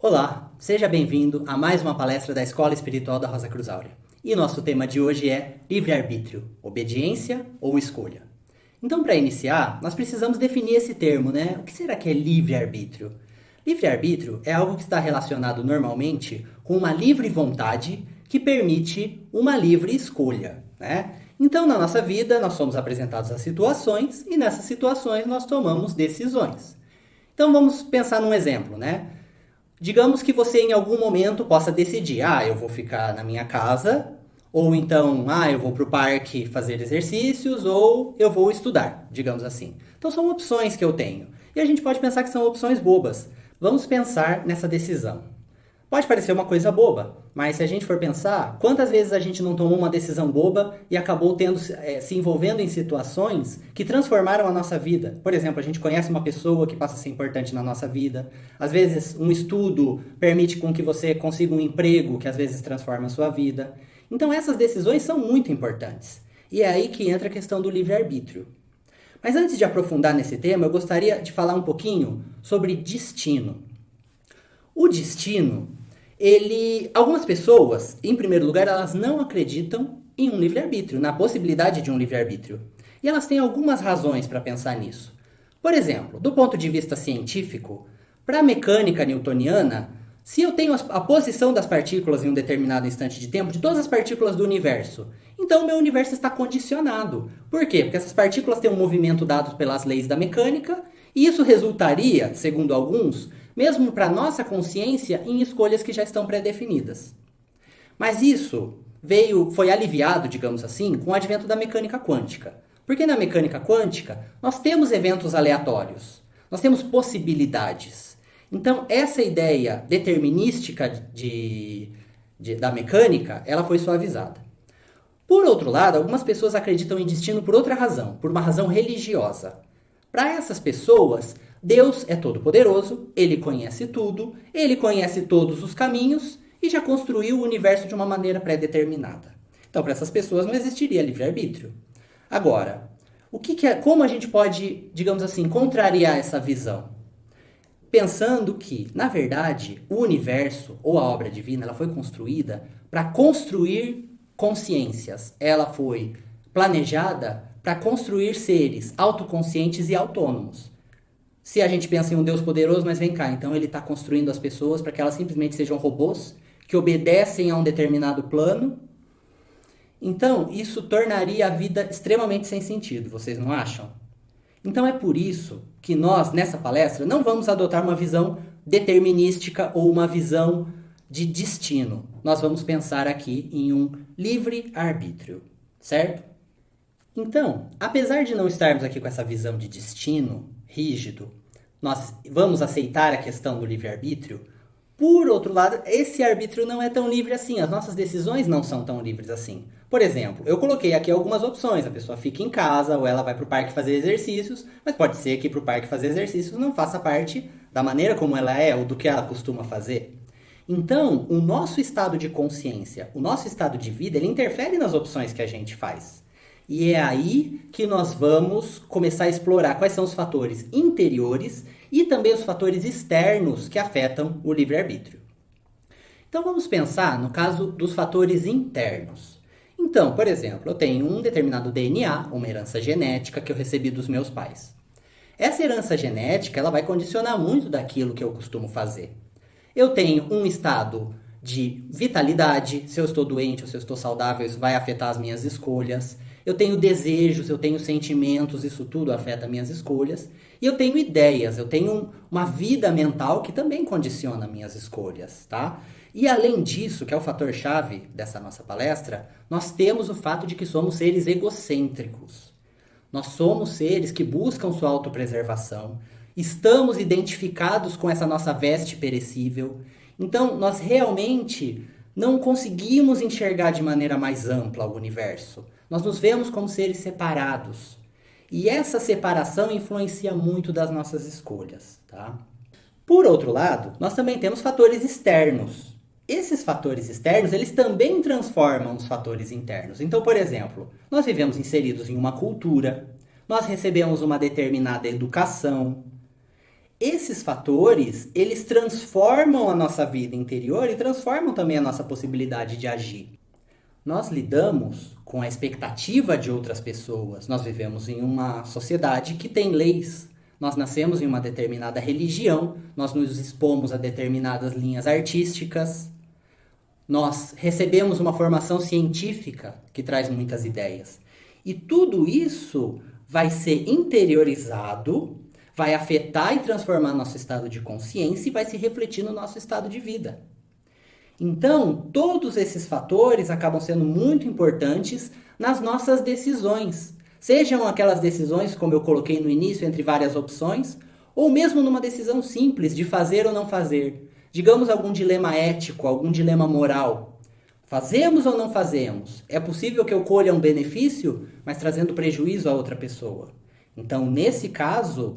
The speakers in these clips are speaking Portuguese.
Olá, seja bem-vindo a mais uma palestra da Escola Espiritual da Rosa Cruz Áurea. E nosso tema de hoje é livre-arbítrio, obediência ou escolha. Então, para iniciar, nós precisamos definir esse termo, né? O que será que é livre-arbítrio? Livre-arbítrio é algo que está relacionado normalmente com uma livre vontade que permite uma livre escolha, né? Então, na nossa vida, nós somos apresentados a situações e nessas situações nós tomamos decisões. Então, vamos pensar num exemplo, né? Digamos que você em algum momento possa decidir: ah, eu vou ficar na minha casa, ou então, ah, eu vou para o parque fazer exercícios, ou eu vou estudar, digamos assim. Então, são opções que eu tenho. E a gente pode pensar que são opções bobas. Vamos pensar nessa decisão. Pode parecer uma coisa boba, mas se a gente for pensar, quantas vezes a gente não tomou uma decisão boba e acabou tendo é, se envolvendo em situações que transformaram a nossa vida? Por exemplo, a gente conhece uma pessoa que passa a ser importante na nossa vida. Às vezes, um estudo permite com que você consiga um emprego que às vezes transforma a sua vida. Então, essas decisões são muito importantes. E é aí que entra a questão do livre-arbítrio. Mas antes de aprofundar nesse tema, eu gostaria de falar um pouquinho sobre destino. O destino ele, algumas pessoas, em primeiro lugar, elas não acreditam em um livre-arbítrio, na possibilidade de um livre-arbítrio. E elas têm algumas razões para pensar nisso. Por exemplo, do ponto de vista científico, para a mecânica newtoniana, se eu tenho a posição das partículas em um determinado instante de tempo, de todas as partículas do universo, então o meu universo está condicionado. Por quê? Porque essas partículas têm um movimento dado pelas leis da mecânica, e isso resultaria, segundo alguns, mesmo para nossa consciência, em escolhas que já estão pré-definidas. Mas isso veio, foi aliviado, digamos assim, com o advento da mecânica quântica. Porque na mecânica quântica nós temos eventos aleatórios, nós temos possibilidades. Então essa ideia determinística de, de, da mecânica, ela foi suavizada. Por outro lado, algumas pessoas acreditam em destino por outra razão, por uma razão religiosa. Para essas pessoas, Deus é todo-poderoso, ele conhece tudo, ele conhece todos os caminhos e já construiu o universo de uma maneira pré-determinada. Então, para essas pessoas não existiria livre-arbítrio. Agora, o que, que é, como a gente pode, digamos assim, contrariar essa visão? Pensando que, na verdade, o universo ou a obra divina, ela foi construída para construir consciências. Ela foi planejada para construir seres autoconscientes e autônomos. Se a gente pensa em um Deus poderoso, mas vem cá, então ele está construindo as pessoas para que elas simplesmente sejam robôs que obedecem a um determinado plano. Então, isso tornaria a vida extremamente sem sentido, vocês não acham? Então é por isso que nós, nessa palestra, não vamos adotar uma visão determinística ou uma visão de destino. Nós vamos pensar aqui em um livre arbítrio, certo? Então, apesar de não estarmos aqui com essa visão de destino rígido, nós vamos aceitar a questão do livre-arbítrio. Por outro lado, esse arbítrio não é tão livre assim, as nossas decisões não são tão livres assim. Por exemplo, eu coloquei aqui algumas opções. A pessoa fica em casa ou ela vai para o parque fazer exercícios, mas pode ser que para o parque fazer exercícios não faça parte da maneira como ela é ou do que ela costuma fazer. Então, o nosso estado de consciência, o nosso estado de vida, ele interfere nas opções que a gente faz. E é aí que nós vamos começar a explorar quais são os fatores interiores e também os fatores externos que afetam o livre-arbítrio. Então vamos pensar no caso dos fatores internos. Então, por exemplo, eu tenho um determinado DNA, uma herança genética que eu recebi dos meus pais. Essa herança genética ela vai condicionar muito daquilo que eu costumo fazer. Eu tenho um estado de vitalidade, se eu estou doente ou se eu estou saudável, isso vai afetar as minhas escolhas. Eu tenho desejos, eu tenho sentimentos, isso tudo afeta minhas escolhas. E eu tenho ideias, eu tenho uma vida mental que também condiciona minhas escolhas, tá? E além disso, que é o fator chave dessa nossa palestra, nós temos o fato de que somos seres egocêntricos. Nós somos seres que buscam sua autopreservação, estamos identificados com essa nossa veste perecível. Então, nós realmente não conseguimos enxergar de maneira mais ampla o universo. Nós nos vemos como seres separados. E essa separação influencia muito das nossas escolhas, tá? Por outro lado, nós também temos fatores externos. Esses fatores externos, eles também transformam os fatores internos. Então, por exemplo, nós vivemos inseridos em uma cultura, nós recebemos uma determinada educação. esses fatores, eles transformam a nossa vida interior e transformam também a nossa possibilidade de agir. Nós lidamos com a expectativa de outras pessoas. Nós vivemos em uma sociedade que tem leis. Nós nascemos em uma determinada religião, nós nos expomos a determinadas linhas artísticas. Nós recebemos uma formação científica que traz muitas ideias. E tudo isso vai ser interiorizado vai afetar e transformar nosso estado de consciência e vai se refletir no nosso estado de vida. Então, todos esses fatores acabam sendo muito importantes nas nossas decisões. Sejam aquelas decisões, como eu coloquei no início, entre várias opções, ou mesmo numa decisão simples de fazer ou não fazer. Digamos algum dilema ético, algum dilema moral. Fazemos ou não fazemos? É possível que eu colha um benefício, mas trazendo prejuízo a outra pessoa. Então, nesse caso,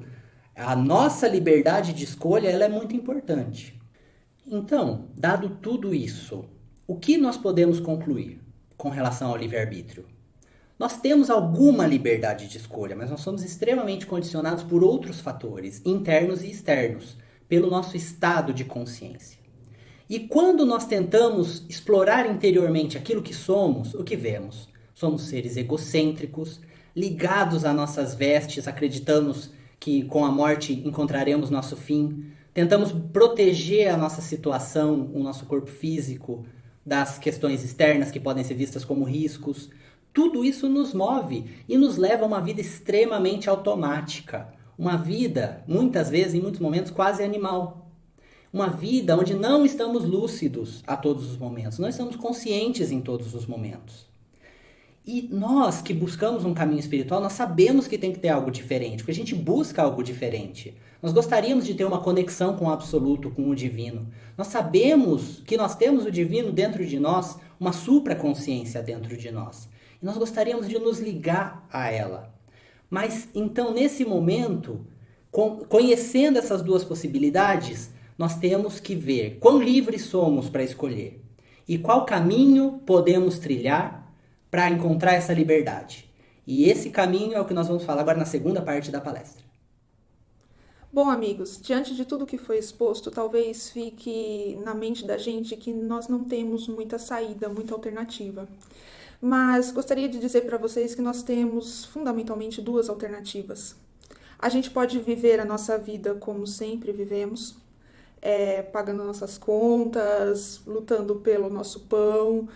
a nossa liberdade de escolha ela é muito importante. Então, dado tudo isso, o que nós podemos concluir com relação ao livre-arbítrio? Nós temos alguma liberdade de escolha, mas nós somos extremamente condicionados por outros fatores, internos e externos, pelo nosso estado de consciência. E quando nós tentamos explorar interiormente aquilo que somos, o que vemos? Somos seres egocêntricos, ligados a nossas vestes, acreditamos que com a morte encontraremos nosso fim. Tentamos proteger a nossa situação, o nosso corpo físico, das questões externas que podem ser vistas como riscos. Tudo isso nos move e nos leva a uma vida extremamente automática. Uma vida, muitas vezes, em muitos momentos, quase animal. Uma vida onde não estamos lúcidos a todos os momentos, não estamos conscientes em todos os momentos. E nós que buscamos um caminho espiritual, nós sabemos que tem que ter algo diferente, porque a gente busca algo diferente. Nós gostaríamos de ter uma conexão com o absoluto, com o divino. Nós sabemos que nós temos o divino dentro de nós, uma supraconsciência dentro de nós. E nós gostaríamos de nos ligar a ela. Mas então, nesse momento, conhecendo essas duas possibilidades, nós temos que ver quão livres somos para escolher e qual caminho podemos trilhar para encontrar essa liberdade. E esse caminho é o que nós vamos falar agora na segunda parte da palestra. Bom, amigos, diante de tudo que foi exposto, talvez fique na mente da gente que nós não temos muita saída, muita alternativa. Mas gostaria de dizer para vocês que nós temos fundamentalmente duas alternativas. A gente pode viver a nossa vida como sempre vivemos, é, pagando nossas contas, lutando pelo nosso pão,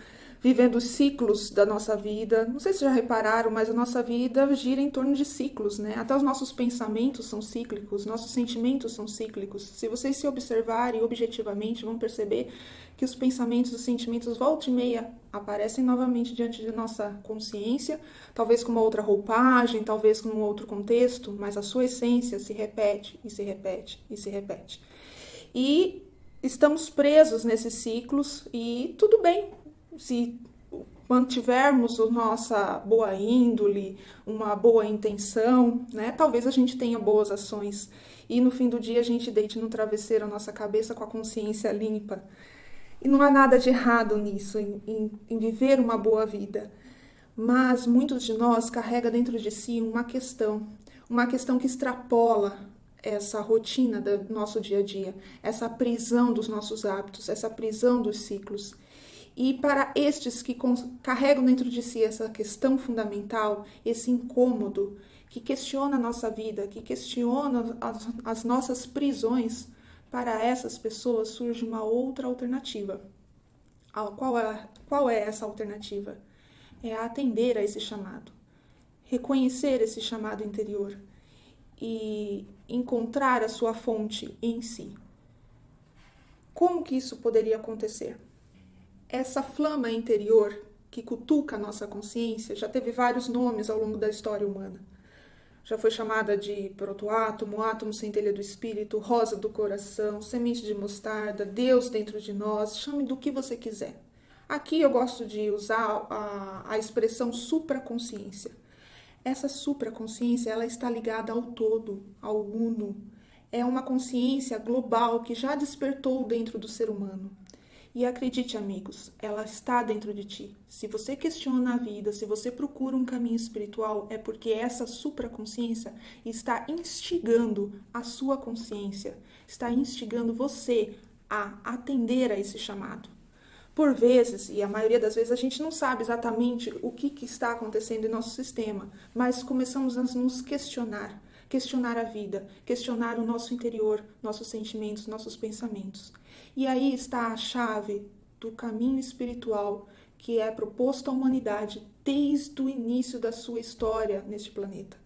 vivendo os ciclos da nossa vida. Não sei se já repararam, mas a nossa vida gira em torno de ciclos, né? Até os nossos pensamentos são cíclicos, nossos sentimentos são cíclicos. Se vocês se observarem objetivamente, vão perceber que os pensamentos os sentimentos volta e meia aparecem novamente diante de nossa consciência, talvez com uma outra roupagem, talvez com um outro contexto, mas a sua essência se repete e se repete e se repete. E estamos presos nesses ciclos e tudo bem, se mantivermos a nossa boa índole, uma boa intenção, né? Talvez a gente tenha boas ações e no fim do dia a gente deite no travesseiro a nossa cabeça com a consciência limpa. E não há nada de errado nisso, em, em, em viver uma boa vida. Mas muitos de nós carrega dentro de si uma questão, uma questão que extrapola essa rotina do nosso dia a dia, essa prisão dos nossos hábitos, essa prisão dos ciclos. E para estes que carregam dentro de si essa questão fundamental, esse incômodo, que questiona a nossa vida, que questiona as, as nossas prisões, para essas pessoas surge uma outra alternativa. Qual é, qual é essa alternativa? É atender a esse chamado, reconhecer esse chamado interior e encontrar a sua fonte em si. Como que isso poderia acontecer? Essa flama interior que cutuca a nossa consciência já teve vários nomes ao longo da história humana. Já foi chamada de protoátomo, átomo centelha do espírito, rosa do coração, semente de mostarda, Deus dentro de nós, chame do que você quiser. Aqui eu gosto de usar a, a expressão supraconsciência. Essa supraconsciência ela está ligada ao todo, ao uno. É uma consciência global que já despertou dentro do ser humano E acredite, amigos, ela está dentro de ti. Se você questiona a vida, se você procura um caminho espiritual, é porque essa supraconsciência está instigando a sua consciência, está instigando você a atender a esse chamado. Por vezes, e a maioria das vezes, a gente não sabe exatamente o que, que está acontecendo em nosso sistema, mas começamos a nos questionar questionar a vida, questionar o nosso interior, nossos sentimentos, nossos pensamentos. E aí está a chave do caminho espiritual que é proposto à humanidade desde o início da sua história neste planeta.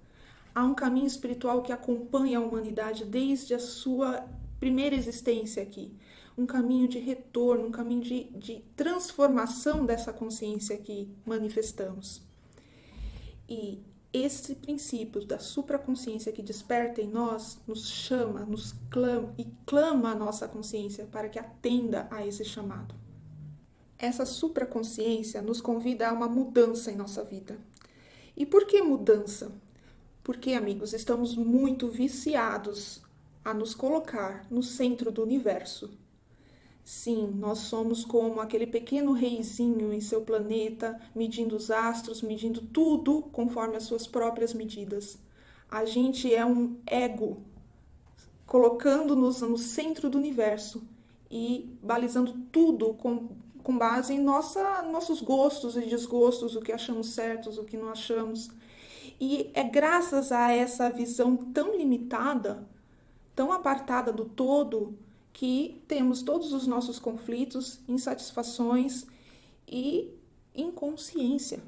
Há um caminho espiritual que acompanha a humanidade desde a sua primeira existência aqui. Um caminho de retorno, um caminho de, de transformação dessa consciência que manifestamos. E esse princípio da supraconsciência que desperta em nós nos chama, nos clama e clama a nossa consciência para que atenda a esse chamado. Essa supraconsciência nos convida a uma mudança em nossa vida. E por que mudança? Porque, amigos, estamos muito viciados a nos colocar no centro do universo, Sim, nós somos como aquele pequeno reizinho em seu planeta, medindo os astros, medindo tudo conforme as suas próprias medidas. A gente é um ego, colocando-nos no centro do universo e balizando tudo com, com base em nossa, nossos gostos e desgostos, o que achamos certos, o que não achamos. E é graças a essa visão tão limitada, tão apartada do todo, que temos todos os nossos conflitos, insatisfações e inconsciência.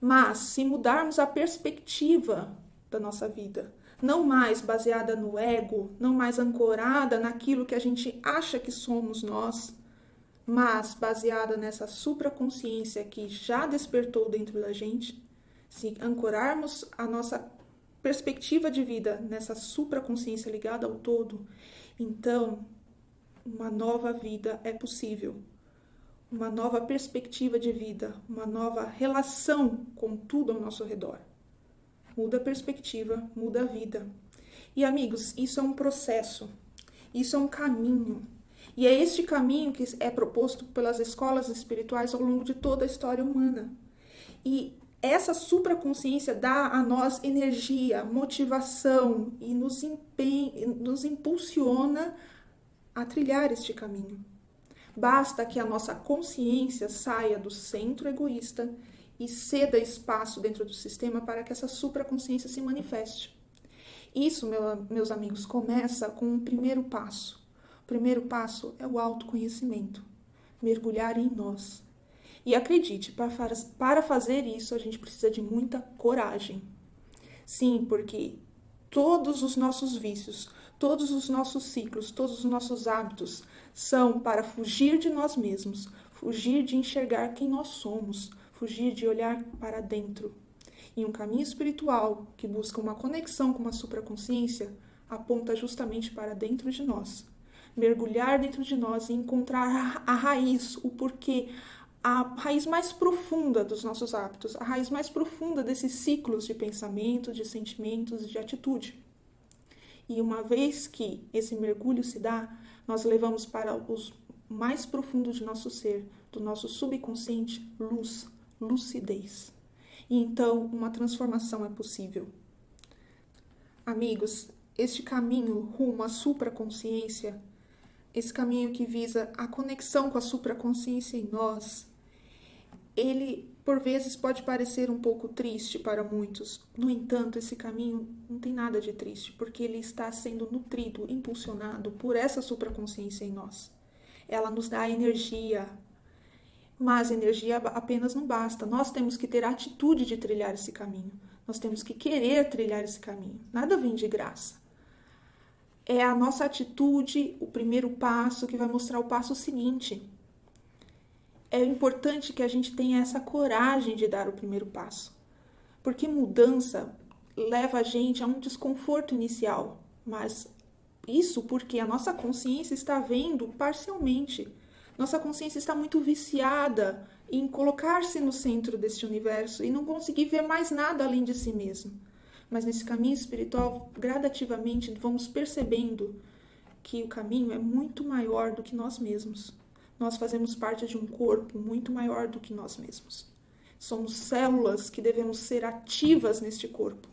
Mas se mudarmos a perspectiva da nossa vida, não mais baseada no ego, não mais ancorada naquilo que a gente acha que somos nós, mas baseada nessa supraconsciência que já despertou dentro da gente, se ancorarmos a nossa perspectiva de vida nessa supraconsciência ligada ao todo então, uma nova vida é possível, uma nova perspectiva de vida, uma nova relação com tudo ao nosso redor. Muda a perspectiva, muda a vida. E amigos, isso é um processo, isso é um caminho. E é este caminho que é proposto pelas escolas espirituais ao longo de toda a história humana. E essa supraconsciência dá a nós energia, motivação e nos, empenha, nos impulsiona a trilhar este caminho. Basta que a nossa consciência saia do centro egoísta e ceda espaço dentro do sistema para que essa supraconsciência se manifeste. Isso, meu, meus amigos, começa com um primeiro passo. O primeiro passo é o autoconhecimento, mergulhar em nós, e acredite, para fazer isso a gente precisa de muita coragem. Sim, porque todos os nossos vícios, todos os nossos ciclos, todos os nossos hábitos são para fugir de nós mesmos, fugir de enxergar quem nós somos, fugir de olhar para dentro. E um caminho espiritual que busca uma conexão com uma supraconsciência aponta justamente para dentro de nós. Mergulhar dentro de nós e encontrar a raiz, o porquê, a raiz mais profunda dos nossos hábitos, a raiz mais profunda desses ciclos de pensamento, de sentimentos e de atitude. E uma vez que esse mergulho se dá, nós levamos para os mais profundos de nosso ser, do nosso subconsciente, luz, lucidez. E então uma transformação é possível. Amigos, este caminho rumo à supraconsciência esse caminho que visa a conexão com a supraconsciência em nós, ele por vezes pode parecer um pouco triste para muitos. No entanto, esse caminho não tem nada de triste, porque ele está sendo nutrido, impulsionado por essa supraconsciência em nós. Ela nos dá energia, mas energia apenas não basta. Nós temos que ter a atitude de trilhar esse caminho. Nós temos que querer trilhar esse caminho. Nada vem de graça é a nossa atitude, o primeiro passo que vai mostrar o passo seguinte. É importante que a gente tenha essa coragem de dar o primeiro passo, porque mudança leva a gente a um desconforto inicial, mas isso porque a nossa consciência está vendo parcialmente. Nossa consciência está muito viciada em colocar-se no centro deste universo e não conseguir ver mais nada além de si mesmo mas nesse caminho espiritual, gradativamente, vamos percebendo que o caminho é muito maior do que nós mesmos. Nós fazemos parte de um corpo muito maior do que nós mesmos. Somos células que devemos ser ativas neste corpo,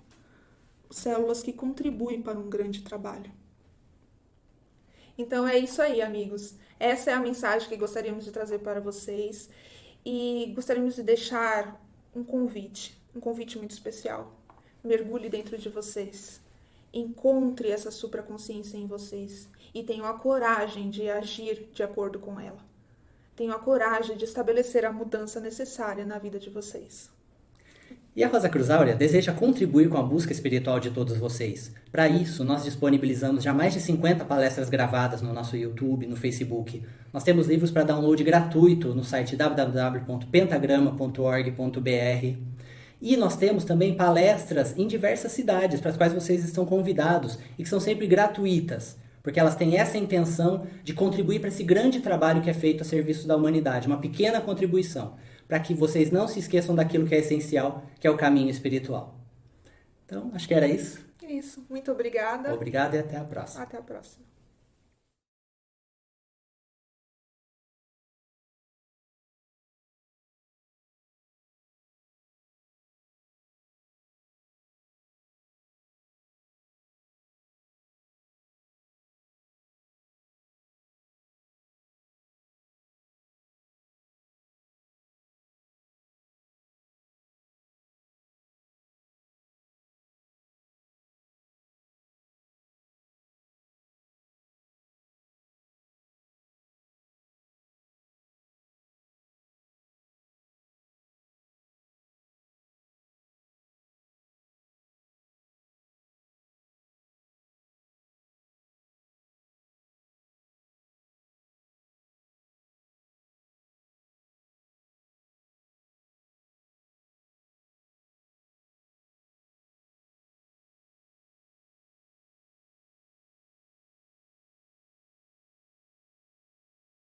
células que contribuem para um grande trabalho. Então é isso aí, amigos. Essa é a mensagem que gostaríamos de trazer para vocês e gostaríamos de deixar um convite, um convite muito especial. Mergulhe dentro de vocês. Encontre essa supraconsciência em vocês e tenham a coragem de agir de acordo com ela. Tenham a coragem de estabelecer a mudança necessária na vida de vocês. E a Rosa Cruz Áurea deseja contribuir com a busca espiritual de todos vocês. Para isso, nós disponibilizamos já mais de 50 palestras gravadas no nosso YouTube, no Facebook. Nós temos livros para download gratuito no site www.pentagrama.org.br. E nós temos também palestras em diversas cidades para as quais vocês estão convidados e que são sempre gratuitas, porque elas têm essa intenção de contribuir para esse grande trabalho que é feito a serviço da humanidade, uma pequena contribuição para que vocês não se esqueçam daquilo que é essencial, que é o caminho espiritual. Então, acho que era isso. Isso. Muito obrigada. Obrigado e até a próxima. Até a próxima.